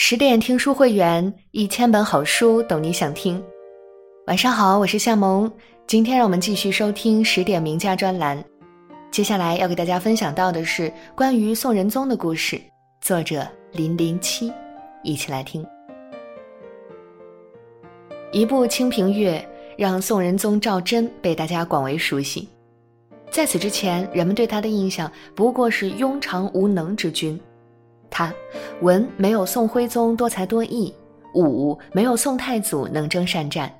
十点听书会员，一千本好书，懂你想听。晚上好，我是夏萌。今天让我们继续收听十点名家专栏。接下来要给大家分享到的是关于宋仁宗的故事，作者零零七，一起来听。一部《清平乐》让宋仁宗赵祯被大家广为熟悉。在此之前，人们对他的印象不过是庸常无能之君。他文没有宋徽宗多才多艺，武没有宋太祖能征善战，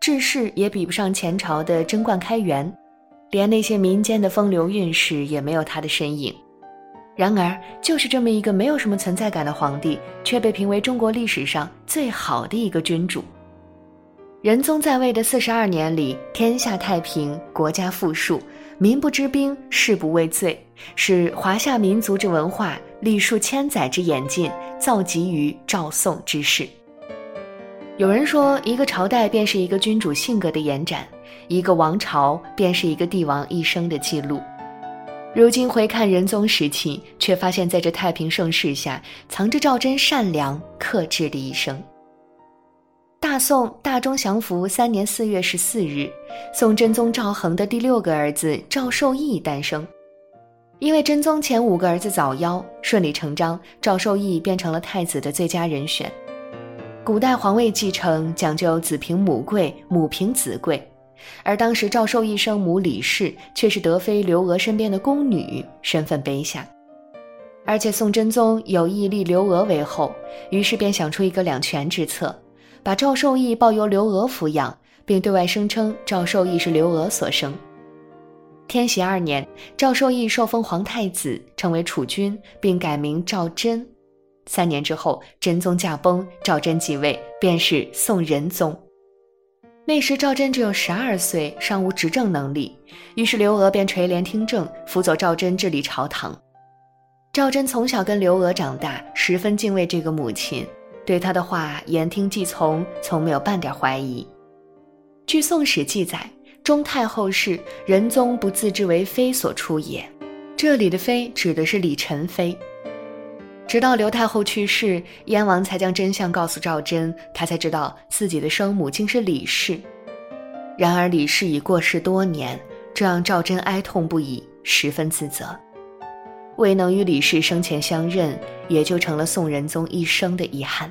治世也比不上前朝的贞观开元，连那些民间的风流韵事也没有他的身影。然而，就是这么一个没有什么存在感的皇帝，却被评为中国历史上最好的一个君主。仁宗在位的四十二年里，天下太平，国家富庶。民不知兵，士不畏罪，使华夏民族之文化历数千载之演进，造极于赵宋之世。有人说，一个朝代便是一个君主性格的延展，一个王朝便是一个帝王一生的记录。如今回看仁宗时期，却发现在这太平盛世下，藏着赵祯善良克制的一生。大宋大中祥符三年四月十四日，宋真宗赵恒的第六个儿子赵受益诞生。因为真宗前五个儿子早夭，顺理成章，赵受益变成了太子的最佳人选。古代皇位继承讲究子凭母贵，母凭子贵，而当时赵受益生母李氏却是德妃刘娥身边的宫女，身份卑下。而且宋真宗有意立刘娥为后，于是便想出一个两全之策。把赵受益抱由刘娥抚养，并对外声称赵受益是刘娥所生。天禧二年，赵受益受封皇太子，成为储君，并改名赵祯。三年之后，真宗驾崩，赵祯继位，便是宋仁宗。那时赵祯只有十二岁，尚无执政能力，于是刘娥便垂帘听政，辅佐赵祯治理朝堂。赵祯从小跟刘娥长大，十分敬畏这个母亲。对他的话言听计从，从没有半点怀疑。据《宋史》记载，中太后是仁宗不自知为妃所出也。这里的妃指的是李宸妃。直到刘太后去世，燕王才将真相告诉赵祯，他才知道自己的生母竟是李氏。然而李氏已过世多年，这让赵祯哀痛不已，十分自责。未能与李氏生前相认，也就成了宋仁宗一生的遗憾。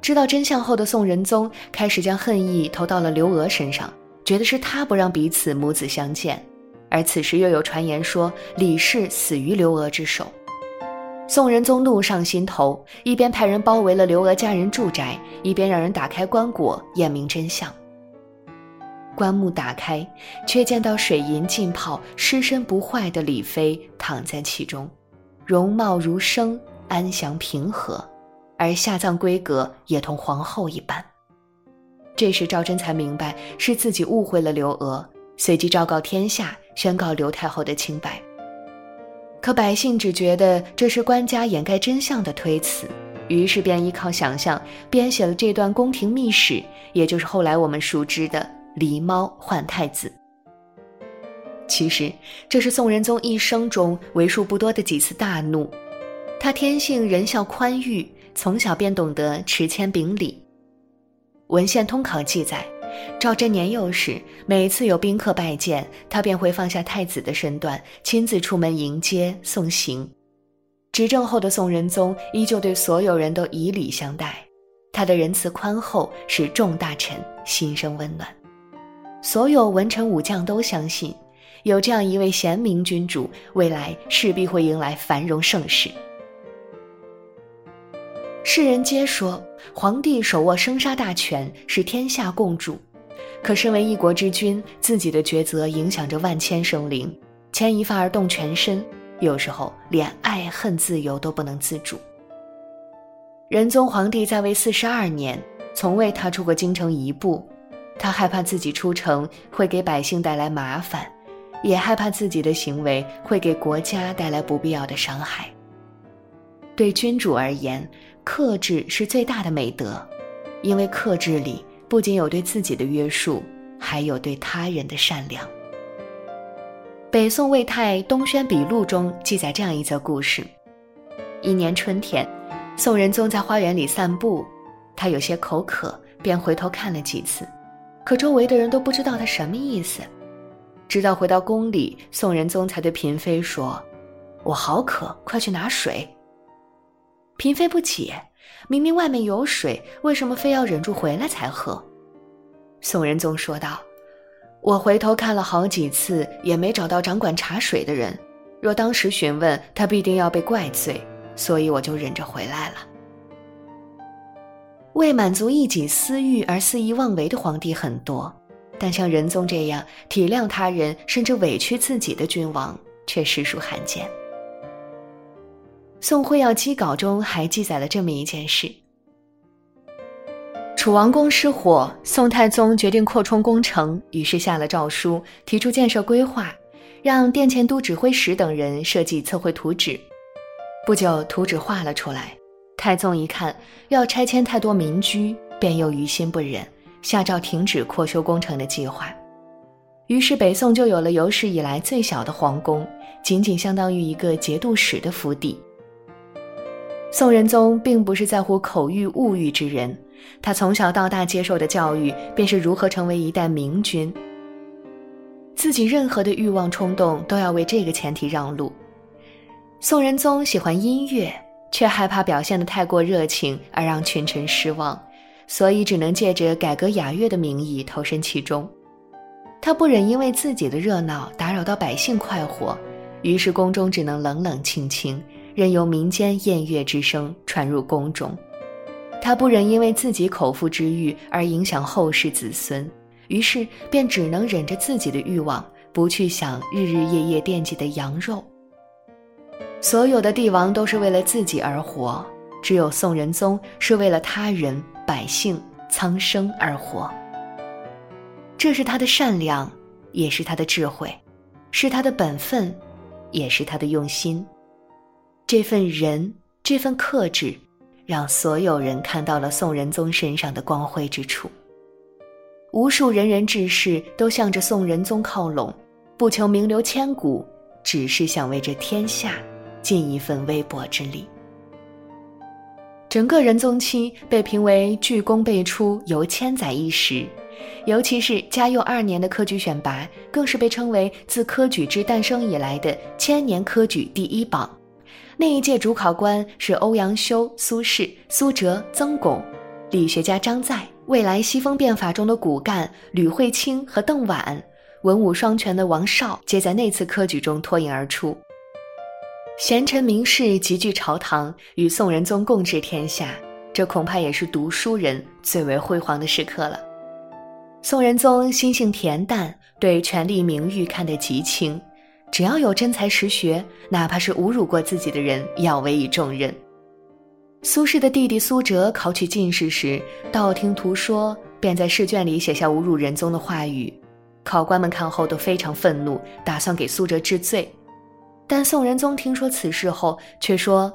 知道真相后的宋仁宗开始将恨意投到了刘娥身上，觉得是他不让彼此母子相见，而此时又有传言说李氏死于刘娥之手。宋仁宗怒上心头，一边派人包围了刘娥家人住宅，一边让人打开棺椁验明真相。棺木打开，却见到水银浸泡、尸身不坏的李妃躺在其中，容貌如生，安详平和，而下葬规格也同皇后一般。这时赵祯才明白是自己误会了刘娥，随即昭告天下，宣告刘太后的清白。可百姓只觉得这是官家掩盖真相的推辞，于是便依靠想象编写了这段宫廷秘史，也就是后来我们熟知的。狸猫换太子。其实，这是宋仁宗一生中为数不多的几次大怒。他天性仁孝宽裕，从小便懂得持谦秉礼。文献通考记载，赵祯年幼时，每次有宾客拜见，他便会放下太子的身段，亲自出门迎接送行。执政后的宋仁宗依旧对所有人都以礼相待，他的仁慈宽厚使众大臣心生温暖。所有文臣武将都相信，有这样一位贤明君主，未来势必会迎来繁荣盛世。世人皆说，皇帝手握生杀大权，是天下共主。可身为一国之君，自己的抉择影响着万千生灵，牵一发而动全身，有时候连爱恨自由都不能自主。仁宗皇帝在位四十二年，从未踏出过京城一步。他害怕自己出城会给百姓带来麻烦，也害怕自己的行为会给国家带来不必要的伤害。对君主而言，克制是最大的美德，因为克制里不仅有对自己的约束，还有对他人的善良。北宋魏太东轩笔录中记载这样一则故事：一年春天，宋仁宗在花园里散步，他有些口渴，便回头看了几次，可周围的人都不知道他什么意思。直到回到宫里，宋仁宗才对嫔妃说：“我好渴，快去拿水。”嫔妃不解，明明外面有水，为什么非要忍住回来才喝？宋仁宗说道：“我回头看了好几次，也没找到掌管茶水的人。若当时询问他，必定要被怪罪，所以我就忍着回来了。”为满足一己私欲而肆意妄为的皇帝很多。但像仁宗这样体谅他人甚至委屈自己的君王却实属罕见。《宋会要赍稿》中还记载了这么一件事：楚王宫失火，宋太宗决定扩充工程，于是下了诏书，提出建设规划，让殿前都指挥使等人设计测绘图纸。不久，图纸画了出来，太宗一看要拆迁太多民居，便又于心不忍。下诏停止扩修工程的计划，于是北宋就有了有史以来最小的皇宫，仅仅相当于一个节度使的府邸。宋仁宗并不是在乎口欲物欲之人，他从小到大接受的教育便是如何成为一代明君。自己任何的欲望冲动都要为这个前提让路。宋仁宗喜欢音乐，却害怕表现得太过热情而让群臣失望。所以只能借着改革雅乐的名义投身其中，他不忍因为自己的热闹打扰到百姓快活，于是宫中只能冷冷清清，任由民间宴乐之声传入宫中。他不忍因为自己口腹之欲而影响后世子孙，于是便只能忍着自己的欲望，不去想日日夜夜惦记的羊肉。所有的帝王都是为了自己而活，只有宋仁宗是为了他人。百姓苍生而活，这是他的善良，也是他的智慧，是他的本分，也是他的用心。这份仁，这份克制，让所有人看到了宋仁宗身上的光辉之处。无数仁人志士都向着宋仁宗靠拢，不求名留千古，只是想为这天下尽一份微薄之力。整个仁宗期被评为巨功辈出，犹千载一时。尤其是嘉佑二年的科举选拔，更是被称为自科举制诞生以来的千年科举第一榜。那一届主考官是欧阳修、苏轼、苏辙、曾巩，理学家张载，未来西风变法中的骨干吕惠卿和邓婉，文武双全的王绍，皆在那次科举中脱颖而出。贤臣名士集聚朝堂，与宋仁宗共治天下，这恐怕也是读书人最为辉煌的时刻了。宋仁宗心性恬淡，对权力名誉看得极轻，只要有真才实学，哪怕是侮辱过自己的人，要委以重任。苏轼的弟弟苏辙考取进士时，道听途说，便在试卷里写下侮辱仁宗的话语，考官们看后都非常愤怒，打算给苏辙治罪。但宋仁宗听说此事后，却说：“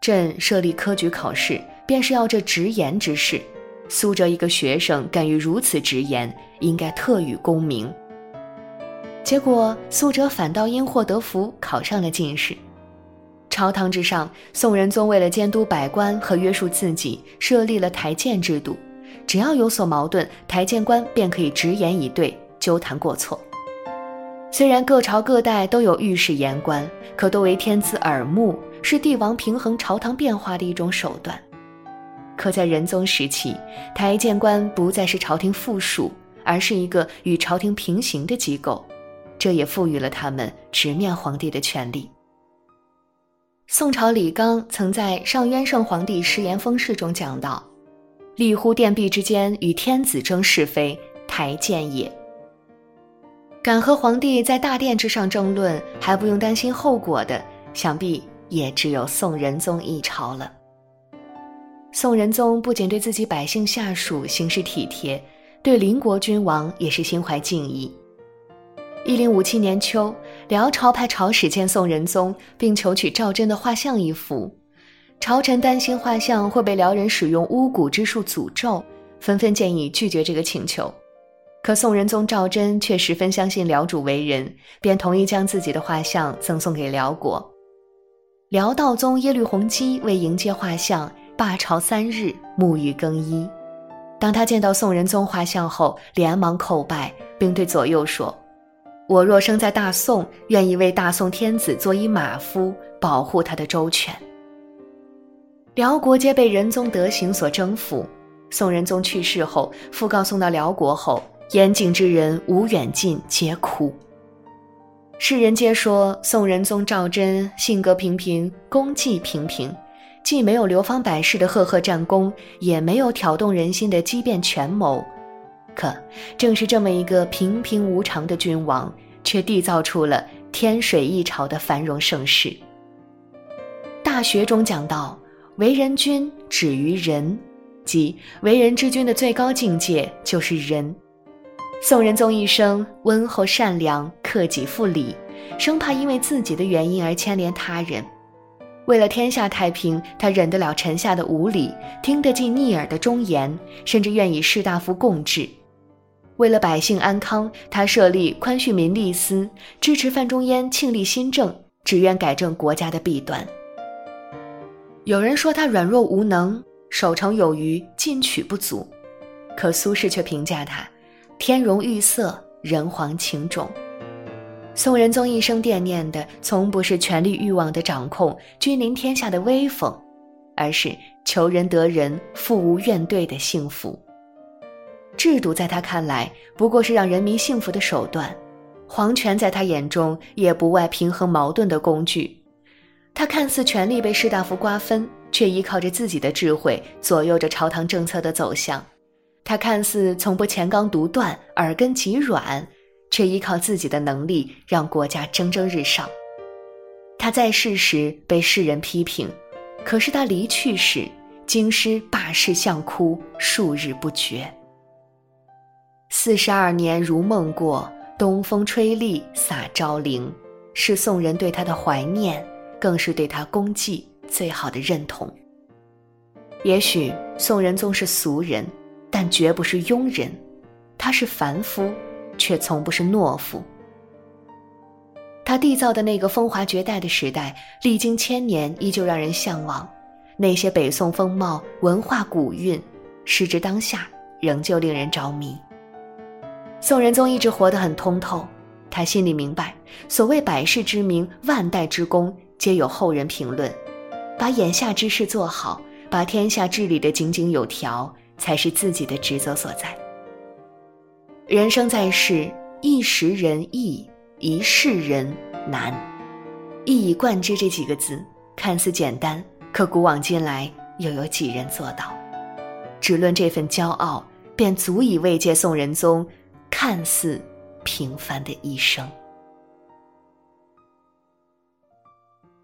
朕设立科举考试，便是要这直言之事。苏辙一个学生，敢于如此直言，应该特予功名。”结果，苏辙反倒因祸得福，考上了进士。朝堂之上，宋仁宗为了监督百官和约束自己，设立了台谏制度，只要有所矛盾，台谏官便可以直言以对，纠谈过错。虽然各朝各代都有御史言官，可多为天子耳目，是帝王平衡朝堂变化的一种手段。可在仁宗时期，台谏官不再是朝廷附属，而是一个与朝廷平行的机构，这也赋予了他们直面皇帝的权利。宋朝李纲曾在《上渊圣皇帝失言封事》中讲到：“立乎殿壁之间，与天子争是非，台谏也。”敢和皇帝在大殿之上争论还不用担心后果的，想必也只有宋仁宗一朝了。宋仁宗不仅对自己百姓下属行事体贴，对邻国君王也是心怀敬意。一零五七年秋，辽朝派朝使见宋仁宗，并求取赵祯的画像一幅。朝臣担心画像会被辽人使用巫蛊之术诅咒，纷纷建议拒绝这个请求。可宋仁宗赵祯却十分相信辽主为人，便同意将自己的画像赠送给辽国。辽道宗耶律洪基为迎接画像，罢朝三日，沐浴更衣。当他见到宋仁宗画像后，连忙叩拜，并对左右说：“我若生在大宋，愿意为大宋天子做一马夫，保护他的周全。”辽国皆被仁宗德行所征服。宋仁宗去世后，讣告送到辽国后，严谨之人无远近，皆苦。世人皆说宋仁宗赵祯性格平平，功绩平平，既没有流芳百世的赫赫战功，也没有挑动人心的机变权谋。可正是这么一个平平无常的君王，却缔造出了天水一朝的繁荣盛世。《大学》中讲到。为人君止于仁，即为人之君的最高境界就是仁。宋仁宗一生温厚善良，克己复礼，生怕因为自己的原因而牵连他人。为了天下太平，他忍得了臣下的无礼，听得进逆耳的忠言，甚至愿与士大夫共治。为了百姓安康，他设立宽恤民利司，支持范仲淹庆历新政，只愿改正国家的弊端。有人说他软弱无能，守成有余，进取不足，可苏轼却评价他：天容玉色，人皇情种。宋仁宗一生惦念的，从不是权力欲望的掌控、君临天下的威风，而是求人得人、富无怨怼的幸福。制度在他看来不过是让人民幸福的手段，皇权在他眼中也不外平衡矛盾的工具。他看似权力被士大夫瓜分，却依靠着自己的智慧左右着朝堂政策的走向；他看似从不乾纲独断、耳根极软，却依靠自己的能力让国家蒸蒸日上。他在世时被世人批评，可是他离去时，京师罢市相哭，数日不绝。四十二年如梦过，东风吹栗洒昭陵，是宋人对他的怀念。更是对他功绩最好的认同。也许宋仁宗是俗人，但绝不是庸人，他是凡夫，却从不是懦夫。他缔造的那个风华绝代的时代，历经千年依旧让人向往。那些北宋风貌、文化古韵，时至当下仍旧令人着迷。宋仁宗一直活得很通透，他心里明白，所谓百世之名、万代之功。皆有后人评论，把眼下之事做好，把天下治理的井井有条，才是自己的职责所在。人生在世，一时人易，一世人难。一以贯之这几个字看似简单，可古往今来又有几人做到？只论这份骄傲，便足以慰藉宋仁宗看似平凡的一生。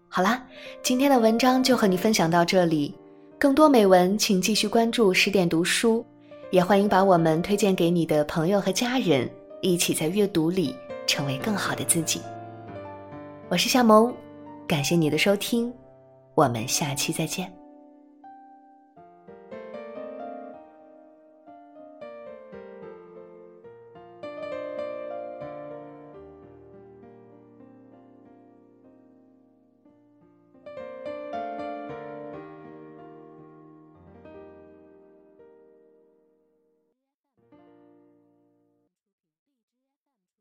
好啦，今天的文章就和你分享到这里。更多美文，请继续关注十点读书，也欢迎把我们推荐给你的朋友和家人，一起在阅读里成为更好的自己。我是夏萌，感谢你的收听，我们下期再见。